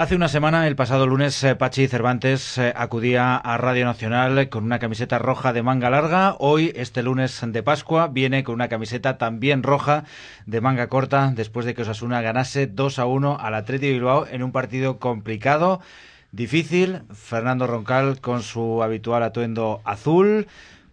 Hace una semana, el pasado lunes, eh, Pachi Cervantes eh, acudía a Radio Nacional con una camiseta roja de manga larga. Hoy, este lunes de Pascua, viene con una camiseta también roja de manga corta después de que Osasuna ganase 2 a 1 al Atleti Bilbao en un partido complicado, difícil. Fernando Roncal con su habitual atuendo azul.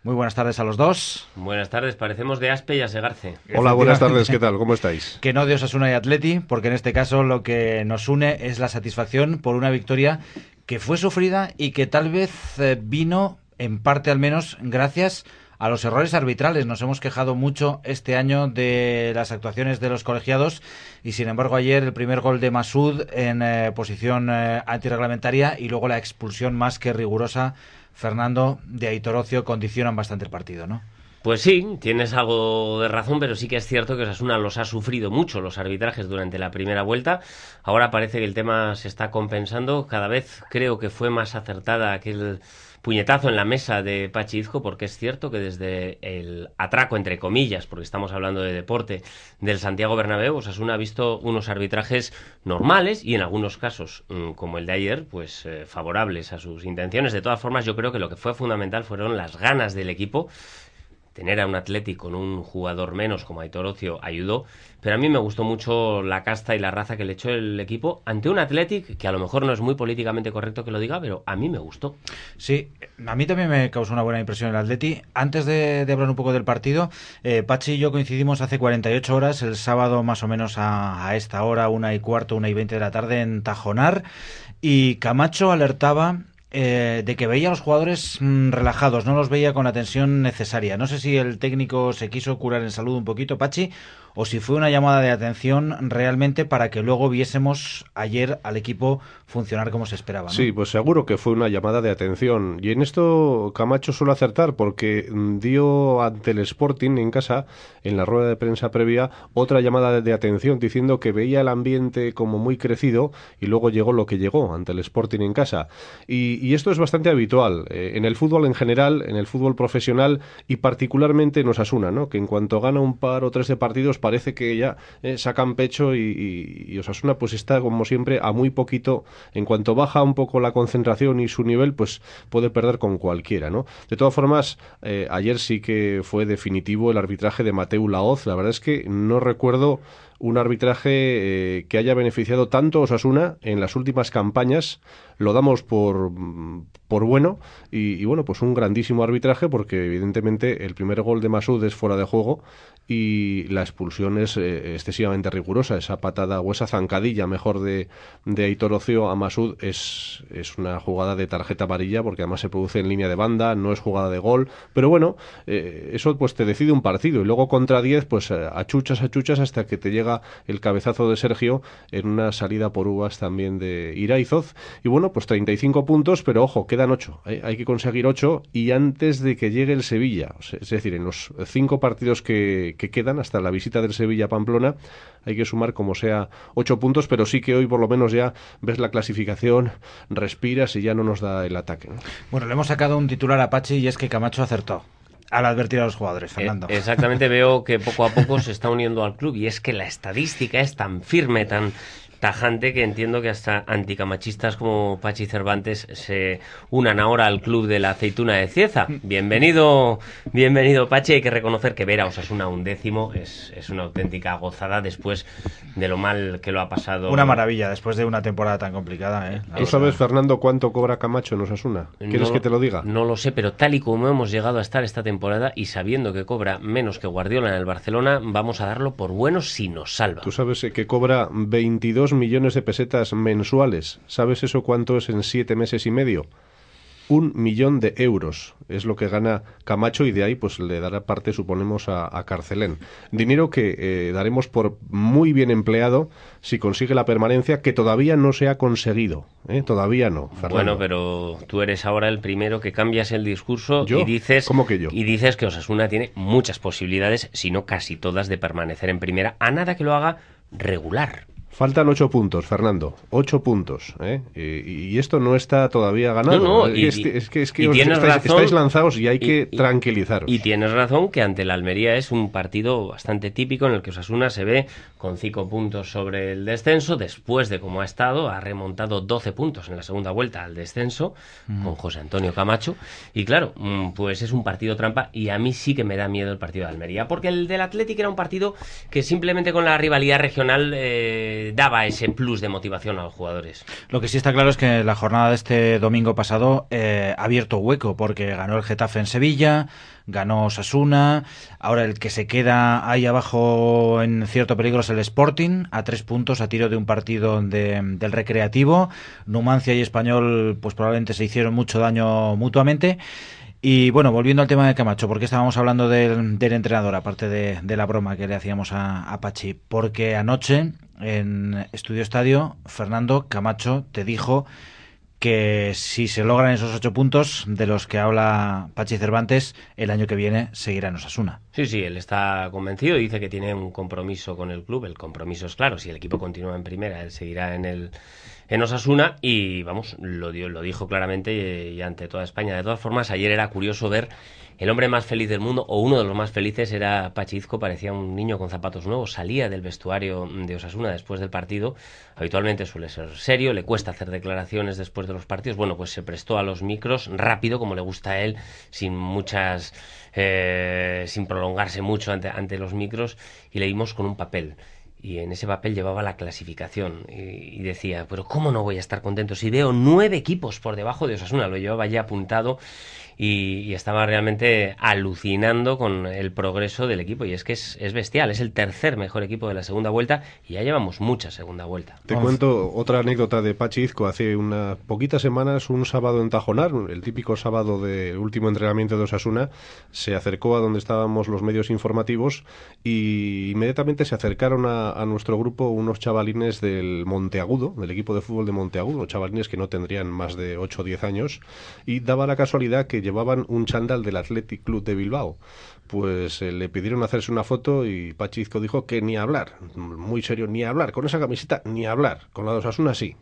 Muy buenas tardes a los dos. Buenas tardes, parecemos de Aspe y Asegarce. Hola, buenas tardes, ¿qué tal? ¿Cómo estáis? Que no de Osasuna y Atleti, porque en este caso lo que nos une es la satisfacción por una victoria que fue sufrida y que tal vez eh, vino, en parte al menos, gracias a los errores arbitrales. Nos hemos quejado mucho este año de las actuaciones de los colegiados y sin embargo ayer el primer gol de Masud en eh, posición eh, antirreglamentaria y luego la expulsión más que rigurosa Fernando, de Aitor Ocio condicionan bastante el partido, ¿no? Pues sí, tienes algo de razón, pero sí que es cierto que Osasuna los ha sufrido mucho los arbitrajes durante la primera vuelta. Ahora parece que el tema se está compensando. Cada vez creo que fue más acertada aquel puñetazo en la mesa de Pachizco, porque es cierto que desde el atraco, entre comillas, porque estamos hablando de deporte, del Santiago Bernabéu, Osasuna ha visto unos arbitrajes normales y en algunos casos, mm, como el de ayer, pues eh, favorables a sus intenciones. De todas formas, yo creo que lo que fue fundamental fueron las ganas del equipo tener a un Atlético con un jugador menos como Aitor Ocio ayudó, pero a mí me gustó mucho la casta y la raza que le echó el equipo ante un Athletic que a lo mejor no es muy políticamente correcto que lo diga, pero a mí me gustó. Sí, a mí también me causó una buena impresión el Atleti. Antes de, hablar un poco del partido, eh, Pachi y yo coincidimos hace 48 horas, el sábado más o menos a, a esta hora, una y cuarto, una y veinte de la tarde en Tajonar, y Camacho alertaba eh, de que veía a los jugadores mm, relajados, no los veía con la tensión necesaria. No sé si el técnico se quiso curar en salud un poquito, Pachi, o si fue una llamada de atención realmente para que luego viésemos ayer al equipo funcionar como se esperaba. Sí, pues seguro que fue una llamada de atención. Y en esto Camacho suele acertar porque dio ante el Sporting en casa, en la rueda de prensa previa, otra llamada de atención diciendo que veía el ambiente como muy crecido y luego llegó lo que llegó ante el Sporting en casa. Y, esto es bastante habitual eh, en el fútbol en general, en el fútbol profesional y particularmente en Osasuna, ¿no? que en cuanto gana un par o tres de partidos parece que ya eh, sacan pecho y, Osasuna pues está como siempre a muy poquito. En cuanto baja un poco la concentración y su nivel, pues puede perder con cualquiera, ¿no? De todas formas, eh, ayer sí que fue definitivo el arbitraje de Mateu Laoz. La verdad es que no recuerdo un arbitraje eh, que haya beneficiado tanto a Osasuna en las últimas campañas. Lo damos por, por bueno y, bueno, pues un grandísimo arbitraje porque evidentemente el primer gol de Masud es fuera de juego y la expulsión es eh, excesivamente rigurosa. Esa patada o esa zancadilla, mejor, de, de Aitor Ocio a Masud es, es una jugada de tarjeta amarilla porque además se produce en línea de banda, no es jugada de gol. Pero bueno, eh, eso pues te decide un partido y luego contra 10 pues achuchas, achuchas hasta que te llega el cabezazo de Sergio en una salida por uvas también de Iraizoz. Y bueno, pues 35 puntos, pero ojo, quedan 8. Hay, hay que conseguir 8 y antes de que llegue el Sevilla, es decir, en los cinco partidos que que quedan hasta la visita del Sevilla a Pamplona. Hay que sumar como sea ocho puntos, pero sí que hoy por lo menos ya ves la clasificación, respiras y ya no nos da el ataque. Bueno, le hemos sacado un titular a Pachi y es que Camacho acertó al advertir a los jugadores, eh, Fernando. exactamente, veo que poco a poco se está uniendo al club y es que la estadística es tan firme, tan tajante que entiendo que hasta anticamachistas como Pachi Cervantes se unan ahora al club de la aceituna de Cieza. Bienvenido, bienvenido Pachi. Hay que reconocer que ver a Osasuna un décimo es, es una auténtica gozada después de lo mal que lo ha pasado. Una maravilla después de una temporada tan complicada. ¿eh? ¿Tú sabes, Fernando, cuánto cobra Camacho en Osasuna? ¿Quieres que te lo diga? No lo sé, pero tal y como hemos llegado a estar esta temporada y sabiendo que cobra menos que Guardiola en el Barcelona, vamos a darlo por bueno si nos salva. Tú sabes que cobra 22 millones de pesetas mensuales. ¿Sabes eso cuánto es en siete meses y medio? un millón de euros. Es lo que gana Camacho y de ahí pues le dará parte, suponemos, a, Carcelén. Dinero que eh, daremos por muy bien empleado si consigue la permanencia, que todavía no se ha conseguido. ¿eh? Todavía no. Bueno, pero tú eres ahora el primero que cambias el discurso y dices ¿Cómo que yo? y dices que Osasuna tiene muchas posibilidades, si no casi todas, de permanecer en primera, a nada que lo haga regular. Faltan ocho puntos, Fernando. Ocho puntos. ¿eh? Y, esto no está todavía ganado. No, es, que, estáis, lanzados y hay que tranquilizaros. Y tienes razón que ante la Almería es un partido bastante típico en el que Osasuna se ve con cinco puntos sobre el descenso. Después de cómo ha estado, ha remontado 12 puntos en la segunda vuelta al descenso con José Antonio Camacho. Y claro, mm, pues es un partido trampa y a mí sí que me da miedo el partido de Almería. Porque el del Atlético era un partido que simplemente con la rivalidad regional... Eh, daba ese plus de motivación a los jugadores. Lo que sí está claro es que la jornada de este domingo pasado eh, ha abierto hueco porque ganó el Getafe en Sevilla, ganó Sasuna, ahora el que se queda ahí abajo en cierto peligro es el Sporting, a tres puntos a tiro de un partido del Recreativo. Numancia y Español pues probablemente se hicieron mucho daño mutuamente. Y bueno, volviendo al tema de Camacho, porque estábamos hablando del, entrenador, aparte de, la broma que le hacíamos a, a Pachi? Porque anoche en Estudio Estadio, Fernando Camacho te dijo que si se logran esos ocho puntos de los que habla Pachi Cervantes, el año que viene seguirá en Osasuna. Sí, sí, él está convencido, dice que tiene un compromiso con el club, el compromiso es claro, si el equipo continúa en primera, él seguirá en el en Osasuna y vamos, lo, lo dijo claramente y ante toda España. De todas formas, ayer era curioso ver el hombre más feliz del mundo, o uno de los más felices, era Pachizco, parecía un niño con zapatos nuevos, salía del vestuario de Osasuna después del partido, habitualmente suele ser serio, le cuesta hacer declaraciones después de los partidos, bueno, pues se prestó a los micros rápido, como le gusta a él, sin muchas, eh, sin prolongarse mucho ante, ante los micros, y leímos con un papel y en ese papel llevaba la clasificación y, decía, pero ¿cómo no voy a estar contento si veo nueve equipos por debajo de Osasuna? Lo llevaba ya apuntado y, estaba realmente alucinando con el progreso del equipo. Y es que es, bestial, es el tercer mejor equipo de la segunda vuelta y ya llevamos mucha segunda vuelta. Te cuento otra anécdota de Pachizco. Hace unas poquitas semanas, un sábado en Tajonar, el típico sábado del último entrenamiento de Osasuna, se acercó a donde estábamos los medios informativos y inmediatamente se acercaron a, a nuestro grupo unos chavalines del Monteagudo, del equipo de fútbol de Monteagudo, chavalines que no tendrían más de 8 o 10 años, y daba la casualidad que llevaban un chándal del Athletic Club de Bilbao. Pues eh, le pidieron hacerse una foto y Pachizco dijo que ni hablar, muy serio, ni hablar, con esa camiseta ni hablar, con la de Osasuna sí.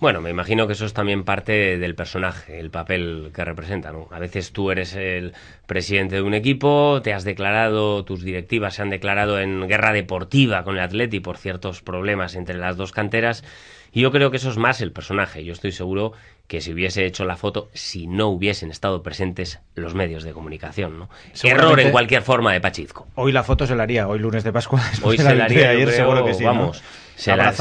Bueno, me imagino que eso es también parte del personaje, el papel que representa. ¿no? A veces tú eres el presidente de un equipo, te has declarado, tus directivas se han declarado en guerra deportiva con el Atleti por ciertos problemas entre las dos canteras. Y yo creo que eso es más el personaje. Yo estoy seguro que si hubiese hecho la foto si no hubiesen estado presentes los medios de comunicación. ¿no? Error en cualquier forma de Pachizco. Hoy la foto se la haría, hoy lunes de Pascua. Hoy se la haría, ayer seguro que sí. Vamos, se, la,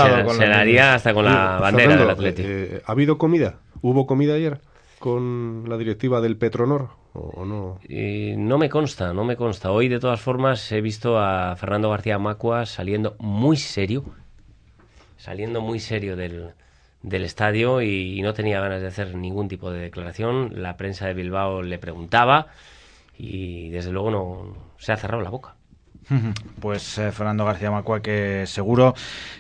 haría hasta con la bandera del Atlético. Eh, ¿Ha habido comida? ¿Hubo comida ayer? con la directiva del Petronor o, no? no me consta, no me consta. Hoy, de todas formas, he visto a Fernando García Macua saliendo muy serio, saliendo muy serio del, del estadio y no tenía ganas de hacer ningún tipo de declaración. La prensa de Bilbao le preguntaba y desde luego no se ha cerrado la boca. Pues eh, Fernando García Macua, que seguro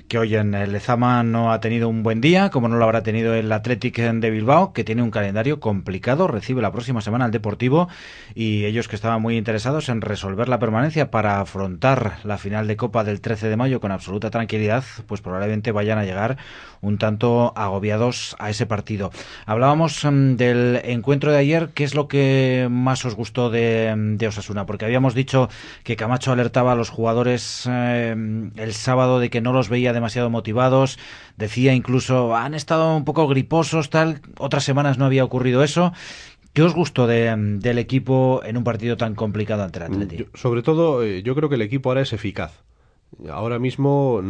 que hoy en Lezama no ha tenido un buen día, como no lo habrá tenido el Athletic de Bilbao, que tiene un calendario complicado, recibe la próxima semana al Deportivo y ellos que estaban muy interesados en resolver la permanencia para afrontar la final de Copa del 13 de mayo con absoluta tranquilidad, pues probablemente vayan a llegar un tanto agobiados a ese partido. Hablábamos mm, del encuentro de ayer, ¿qué es lo que más os gustó de, de Osasuna? Porque habíamos dicho que Camacho alertaba a los jugadores eh, el sábado de que no los veía demasiado motivados. Decía incluso, han estado un poco griposos, tal. Otras semanas no había ocurrido eso. ¿Qué os gustó del equipo en un partido tan complicado ante el Atlético? Sobre todo, eh, yo creo que el equipo ahora es eficaz ahora mismo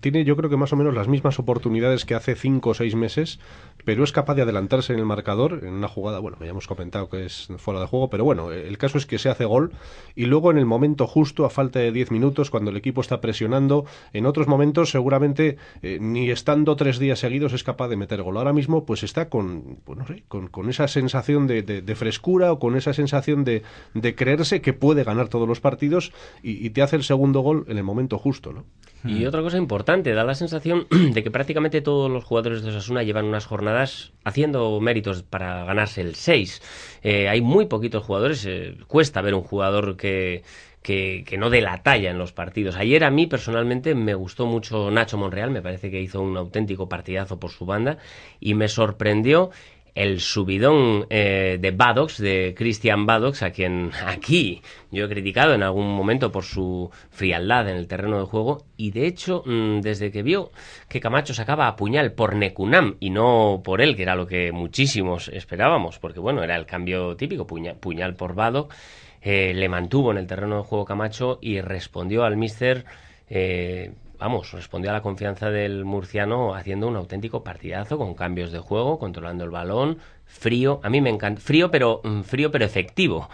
tiene yo creo que más o menos las mismas oportunidades que hace cinco o seis meses, pero es capaz de adelantarse en el marcador en una jugada, bueno, ya hemos comentado que es fuera de juego, pero bueno, el caso es que se hace gol y luego en el momento justo, a falta de diez minutos, cuando el equipo está presionando, en otros momentos seguramente eh, ni estando tres días seguidos es capaz de meter gol. Ahora mismo pues está con, pues, con, con, esa sensación de, de, frescura o con esa sensación de, de, creerse que puede ganar todos los partidos y, y te hace el segundo gol en el momento justo, ¿no? Y otra cosa importante, da la sensación de que prácticamente todos los jugadores de Osasuna llevan unas jornadas haciendo méritos para ganarse el 6. Eh, hay muy poquitos jugadores, eh, cuesta ver un jugador que, que, que, no dé la talla en los partidos. Ayer a mí personalmente me gustó mucho Nacho Monreal, me parece que hizo un auténtico partidazo por su banda y me sorprendió el subidón eh, de Badox, de Christian Badox, a quien aquí yo he criticado en algún momento por su frialdad en el terreno de juego, y de hecho, mm, desde que vio que Camacho sacaba a puñal por Necunam y no por él, que era lo que muchísimos esperábamos, porque bueno, era el cambio típico, puñal, por Badox, eh, le mantuvo en el terreno de juego Camacho y respondió al míster eh, vamos, respondió a la confianza del murciano haciendo un auténtico partidazo con cambios de juego, controlando el balón, frío. A mí me encanta, frío pero mm, frío pero efectivo.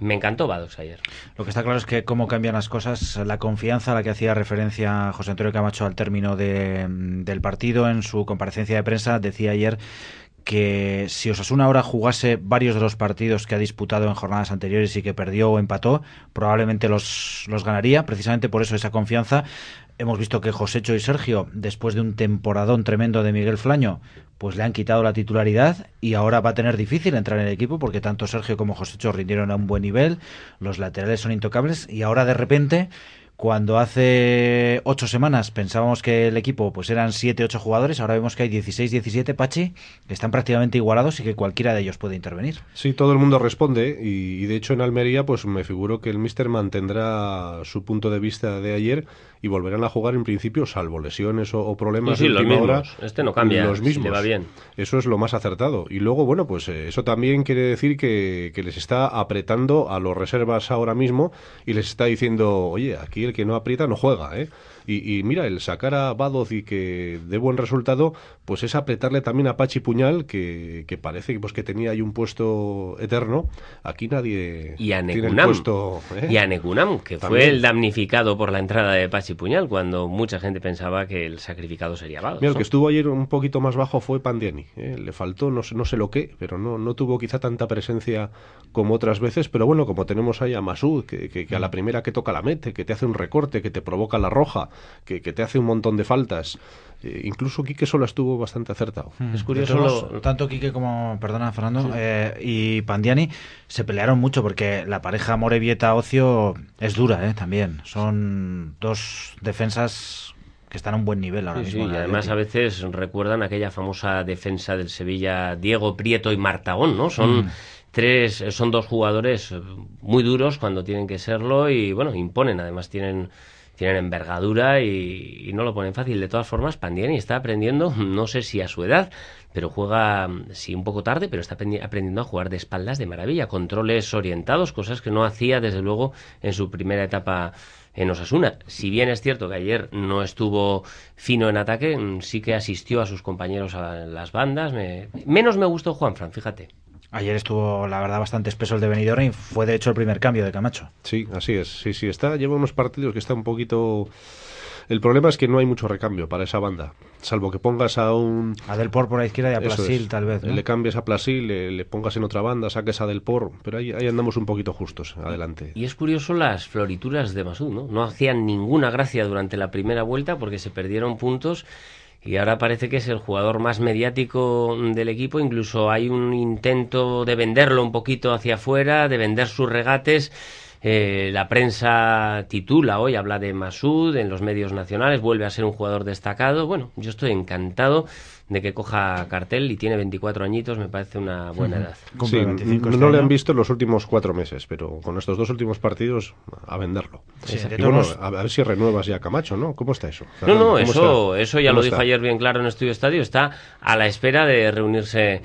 Me encantó Bados ayer. Lo que está claro es que cómo cambian las cosas, la confianza a la que hacía referencia José Antonio Camacho al término de, mm, del partido en su comparecencia de prensa decía ayer que si Osasuna ahora jugase varios de los partidos que ha disputado en jornadas anteriores y que perdió o empató, probablemente los, los ganaría, precisamente por eso esa confianza. Hemos visto que Josécho y Sergio, después de un temporadón tremendo de Miguel Flaño, pues le han quitado la titularidad y ahora va a tener difícil entrar en el equipo porque tanto Sergio como Josécho rindieron a un buen nivel, los laterales son intocables y ahora de repente cuando hace ocho semanas pensábamos que el equipo pues eran siete, ocho jugadores, ahora vemos que hay 16, 17, Pachi, que están prácticamente igualados y que cualquiera de ellos puede intervenir. Sí, todo el mundo responde y, de hecho en Almería pues me figuro que el míster mantendrá su punto de vista de ayer y volverán a jugar en principio, salvo lesiones o, problemas sí, los mismos. este no cambia, los mismos. le va bien. Eso es lo más acertado. Y luego, bueno, pues eh, eso también quiere decir que, que les está apretando a los reservas ahora mismo y les está diciendo, oye, aquí el que no aprieta no juega, ¿eh? Y, mira, el sacar a Badoz y que dé buen resultado, pues es apretarle también a Pachi Puñal, que, que parece pues, que tenía ahí un puesto eterno. Aquí nadie y a tiene el puesto. ¿eh? Y a Necunam, que fue el damnificado por la entrada de Pachi Puñal, cuando mucha gente pensaba que el sacrificado sería Badoz. Mira, el que estuvo ayer un poquito más bajo fue Pandiani. ¿eh? Le faltó, no sé, no sé lo que, pero no, no tuvo quizá tanta presencia como otras veces. Pero bueno, como tenemos ahí a Masud, que, que, que a la primera que toca la mete, que te hace un recorte, que te provoca la roja que, te hace un montón de faltas. Eh, incluso Quique solo estuvo bastante acertado. Hmm. Es curioso, tanto Quique como, perdona Fernando, eh, y Pandiani se pelearon mucho porque la pareja Morevieta-Ocio es dura eh, también. Son dos defensas que están a un buen nivel ahora mismo. y además a veces recuerdan aquella famosa defensa del Sevilla Diego Prieto y Martagón, ¿no? Son... Hmm. tres, son dos jugadores muy duros cuando tienen que serlo y bueno, imponen, además tienen tienen envergadura y, no lo ponen fácil. De todas formas, Pandiani está aprendiendo, no sé si a su edad, pero juega, sí, un poco tarde, pero está aprendiendo a jugar de espaldas de maravilla, controles orientados, cosas que no hacía desde luego en su primera etapa en Osasuna. Si bien es cierto que ayer no estuvo fino en ataque, sí que asistió a sus compañeros a las bandas. Menos me gustó Juan Fran, fíjate. Ayer estuvo, la verdad, bastante espeso el de Benidorm y fue, de hecho, el primer cambio de Camacho. Sí, así es. Sí, sí, está, lleva unos partidos que está un poquito... El problema es que no hay mucho recambio para esa banda, salvo que pongas a un... A Del Por por la izquierda y a Plasil, tal vez. Le cambies a Plasil, le, pongas en otra banda, saques a Del Por, pero ahí, ahí, andamos un poquito justos, adelante. Y es curioso las florituras de Masud, ¿no? No hacían ninguna gracia durante la primera vuelta porque se perdieron puntos y ahora parece que es el jugador más mediático del equipo, incluso hay un intento de venderlo un poquito hacia afuera, de vender sus regates. Eh, la prensa titula hoy, habla de Masud en los medios nacionales, vuelve a ser un jugador destacado. Bueno, yo estoy encantado de que coja cartel y tiene 24 añitos, me parece una buena edad. Sí, este no le han visto en los últimos cuatro meses, pero con estos dos últimos partidos a venderlo. bueno, a, ver si renuevas ya Camacho, ¿no? ¿Cómo está eso? No, no, eso, eso ya lo dijo ayer bien claro en Estudio Estadio, está a la espera de reunirse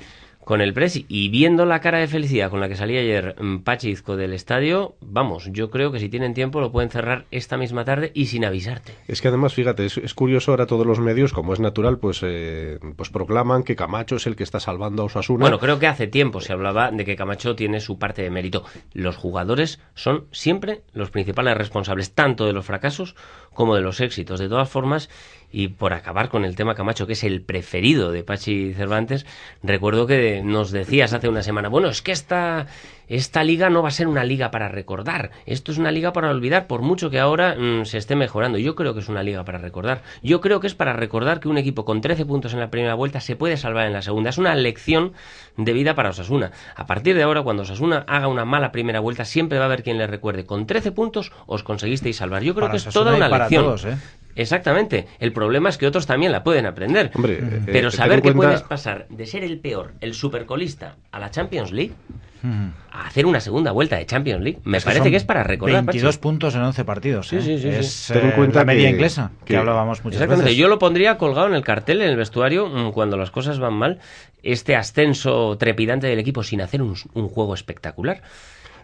con el Presi. Y viendo la cara de felicidad con la que salía ayer mm, Pachizco del estadio, vamos, yo creo que si tienen tiempo lo pueden cerrar esta misma tarde y sin avisarte. Es que además, fíjate, es, curioso ahora todos los medios, como es natural, pues, eh, pues proclaman que Camacho es el que está salvando a Osasuna. Bueno, creo que hace tiempo se hablaba de que Camacho tiene su parte de mérito. Los jugadores son siempre los principales responsables, tanto de los fracasos como de los éxitos. De todas formas, y por acabar con el tema Camacho, que es el preferido de Pachi Cervantes, recuerdo que nos decías hace una semana, bueno, es que esta, esta liga no va a ser una liga para recordar, esto es una liga para olvidar, por mucho que ahora mm, se esté mejorando. Yo creo que es una liga para recordar. Yo creo que es para recordar que un equipo con 13 puntos en la primera vuelta se puede salvar en la segunda. Es una lección de vida para Osasuna. A partir de ahora, cuando Osasuna haga una mala primera vuelta, siempre va a haber quien le recuerde, con 13 puntos os conseguisteis salvar. Yo creo que es toda una lección. ¿eh? Exactamente. El problema es que otros también la pueden aprender. Eh, Pero saber que puedes pasar de ser el peor, el supercolista, a la Champions League, a hacer una segunda vuelta de Champions League, me parece que es para recordar. 22 puntos en 11 partidos. Sí, ¿eh? sí, sí. Es en cuenta la media inglesa, que, hablábamos muchas Exactamente. Yo lo pondría colgado en el cartel, en el vestuario, mm, cuando las cosas van mal, este ascenso trepidante del equipo sin hacer un juego espectacular.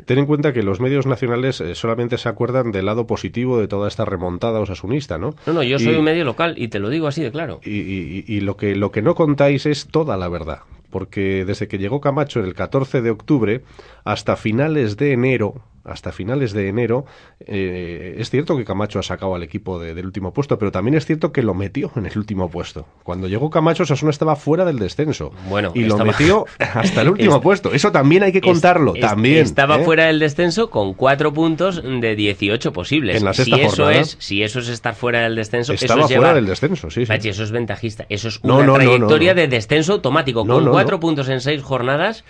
Ten en cuenta que los medios nacionales eh, solamente se acuerdan del lado positivo de toda esta remontada osasunista, ¿no? No, no, yo soy un medio local y te lo digo así de claro. Y, lo, que, lo que no contáis es toda la verdad, porque desde que llegó Camacho el 14 de octubre hasta finales de enero, hasta finales de enero. Eh, es cierto que Camacho ha sacado al equipo del último puesto, pero también es cierto que lo metió en el último puesto. Cuando llegó Camacho, Sasuna estaba fuera del descenso. Bueno, y lo metió hasta el último puesto. Eso también hay que contarlo. también estaba ¿eh? fuera del descenso con cuatro puntos de 18 posibles. En la si eso es, si eso es estar fuera del descenso, estaba eso fuera del descenso. Sí, sí. eso es ventajista. Eso es una trayectoria de descenso automático con cuatro puntos en seis jornadas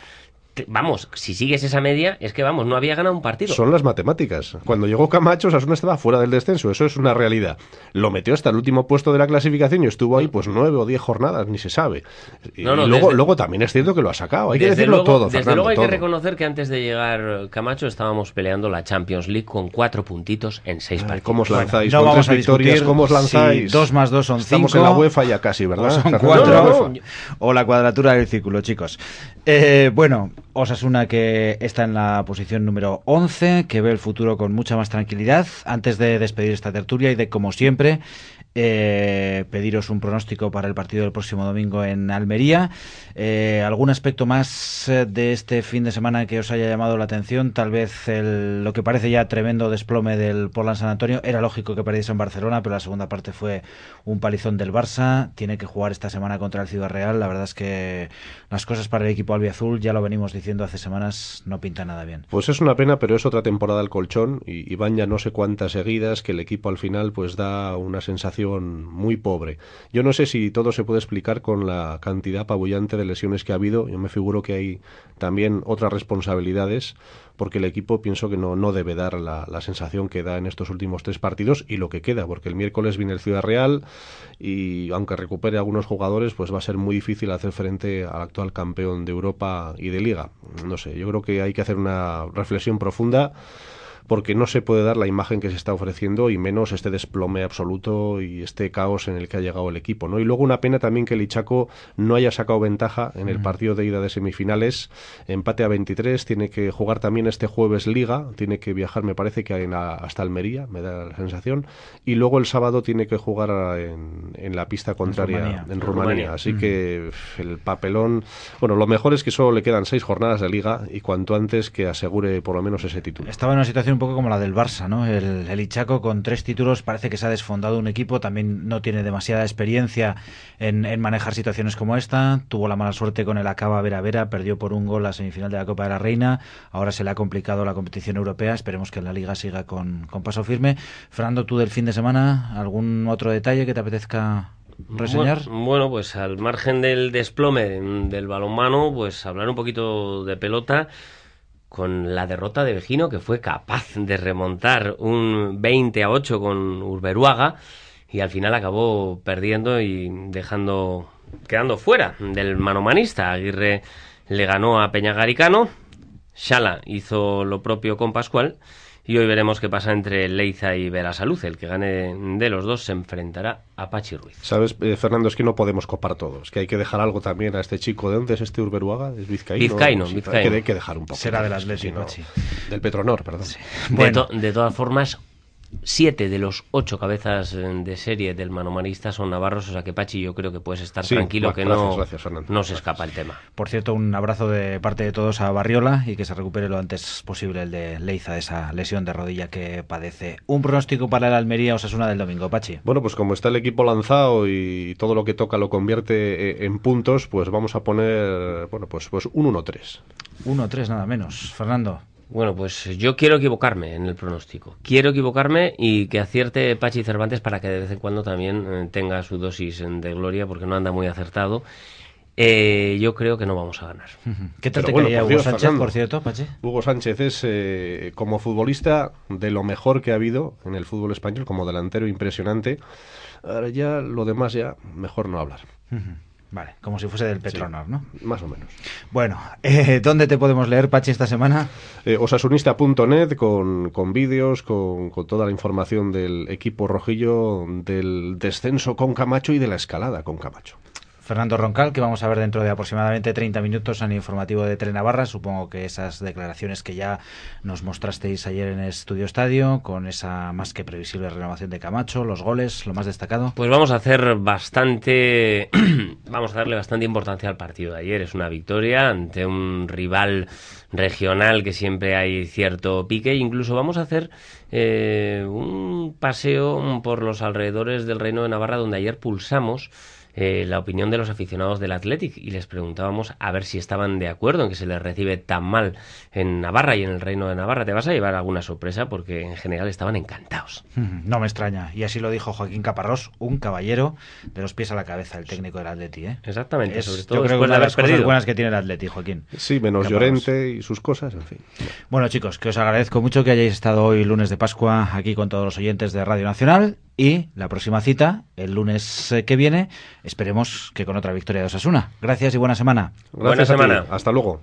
vamos, si sigues esa media, es que vamos, no había ganado un partido. Son las matemáticas. Cuando llegó Camacho, Sasuna estaba fuera del descenso, eso es una realidad. Lo metió hasta el último puesto de la clasificación y estuvo ahí pues nueve o diez jornadas, ni se sabe. Y, luego, luego también es cierto que lo ha sacado, hay que decirlo todo. Desde luego hay que reconocer que antes de llegar Camacho estábamos peleando la Champions League con cuatro puntitos en seis partidos. ¿Cómo os lanzáis? no vamos a victorias, ¿cómo os lanzáis? dos más dos son cinco. Estamos en la UEFA ya casi, ¿verdad? O son cuatro. O la cuadratura del círculo, chicos. Eh, bueno, Osasuna que está en la posición número 11, que ve el futuro con mucha más tranquilidad. Antes de despedir esta tertulia y de, como siempre, eh, pediros un pronóstico para el partido del próximo domingo en Almería. Eh, ¿Algún aspecto más eh, de este fin de semana que os haya llamado la atención? Tal vez el, lo que parece ya tremendo desplome del Portland San Antonio. Era lógico que perdiese en Barcelona, pero la segunda parte fue un palizón del Barça. Tiene que jugar esta semana contra el Ciudad Real. La verdad es que las cosas para el equipo albiazul, ya lo venimos diciendo hace semanas, no pinta nada bien. Pues es una pena, pero es otra temporada al colchón y, y van ya no sé cuántas seguidas que el equipo al final pues da una sensación muy pobre. Yo no sé si todo se puede explicar con la cantidad apabullante de lesiones que ha habido. Yo me figuro que hay también otras responsabilidades porque el equipo pienso que no, no debe dar la, la, sensación que da en estos últimos tres partidos y lo que queda, porque el miércoles viene el Ciudad Real y aunque recupere algunos jugadores, pues va a ser muy difícil hacer frente al actual campeón de Europa y de Liga. No sé, yo creo que hay que hacer una reflexión profunda porque no se puede dar la imagen que se está ofreciendo y menos este desplome absoluto y este caos en el que ha llegado el equipo. ¿no? Y luego una pena también que el Ichaco no haya sacado ventaja en el partido de ida de semifinales, empate a 23, tiene que jugar también este jueves Liga, tiene que viajar, me parece que hasta Almería, me da la sensación, y luego el sábado tiene que jugar en, la pista contraria en Rumanía. Así que el papelón, bueno, lo mejor es que solo le quedan seis jornadas de Liga y cuanto antes que asegure por lo menos ese título. Estaba en una situación un poco como la del Barça, ¿no? El, el Ichaco con tres títulos parece que se ha desfondado un equipo, también no tiene demasiada experiencia en, manejar situaciones como esta. Tuvo la mala suerte con el Acaba Vera Vera, perdió por un gol la semifinal de la Copa de la Reina. Ahora se le ha complicado la competición europea. Esperemos que la Liga siga con, paso firme. Fernando, tú del fin de semana, ¿algún otro detalle que te apetezca reseñar? Bueno, pues al margen del desplome del balonmano, pues hablar un poquito de pelota con la derrota de Vejino, que fue capaz de remontar un 20 a 8 con Urberuaga y al final acabó perdiendo y dejando quedando fuera del manomanista. Aguirre le ganó a Peñagaricano, Shala hizo lo propio con Pascual Y hoy veremos qué pasa entre Leiza y Verasalud. El que gane de los dos se enfrentará a Pachi Ruiz. Sabes, eh, Fernando, es que no podemos copar todos. Que hay que dejar algo también a este chico. ¿De dónde es este Urberuaga? ¿Es vizcaíno? Vizcaíno, Sí, vizcaíno. Hay, que, hay que dejar un poco. Será del Pachi. Del Petronor, perdón. De, Bueno. to- de todas formas, siete de los ocho cabezas eh, de serie del manomanista son navarros, o sea que Pachi yo creo que puedes estar Sí, tranquilo va, que gracias, no, gracias, Fernando. no se escapa el tema. Por cierto, un abrazo de parte de todos a Barriola y que se recupere lo antes posible el de Leiza de esa lesión de rodilla que padece. Un pronóstico para el Almería Osasuna del domingo, Pachi. Bueno, pues como está el equipo lanzado y todo lo que toca lo convierte eh, en puntos, pues vamos a poner, bueno, pues, pues un 1-3. 1-3 nada menos. Fernando. Bueno, pues yo quiero equivocarme en el pronóstico. Quiero equivocarme y que acierte Pachi Cervantes para que de vez en cuando también eh, tenga su dosis eh, de gloria, porque no anda muy acertado. Eh, yo creo que no vamos a ganar. ¿Qué tal Pero te bueno, caía Hugo Dios, Sánchez, Fernando. por cierto, Pachi? Hugo Sánchez es, eh, como futbolista, de lo mejor que ha habido en el fútbol español, como delantero impresionante. Ahora ya lo demás ya mejor no hablar, Ujú. Vale, como si fuese del Petronor, ¿no? más o menos. Bueno, eh, ¿dónde te podemos leer, Pachi, esta semana? Eh, osasunista.net con, con vídeos, con, con toda la información del equipo rojillo, del descenso con Camacho y de la escalada con Camacho. Fernando Roncal, que vamos a ver dentro de aproximadamente 30 minutos en el informativo de Telenavarra. Supongo que esas declaraciones que ya nos mostrasteis ayer en el Estudio Estadio, con esa más que previsible renovación de Camacho, los goles, lo más destacado. Pues vamos a hacer bastante, vamos a darle bastante importancia al partido de ayer. Es una victoria ante un rival regional que siempre hay cierto pique. Incluso vamos a hacer eh, un paseo por los alrededores del Reino de Navarra, donde ayer pulsamos eh, la opinión de los aficionados del Athletic y les preguntábamos a ver si estaban de acuerdo en que se les recibe tan mal en Navarra y en el Reino de Navarra. Te vas a llevar alguna sorpresa porque en general estaban encantados. No me extraña. Y así lo dijo Joaquín Caparrós, un caballero de los pies a la cabeza, el técnico del Atleti. ¿eh? Exactamente, Es, sobre yo todo creo que después una de de haber las cosas perdido. buenas que tiene el Atleti, Joaquín. Sí, menos Caparrós. Llorente y sus cosas, en fin. Bueno, chicos, que os agradezco mucho que hayáis estado hoy lunes de Pascua aquí con todos los oyentes de Radio Nacional y la próxima cita, el lunes eh, que viene, esperemos que con otra victoria de Osasuna. Gracias y buena semana. Buena Gracias a ti. semana. Hasta luego.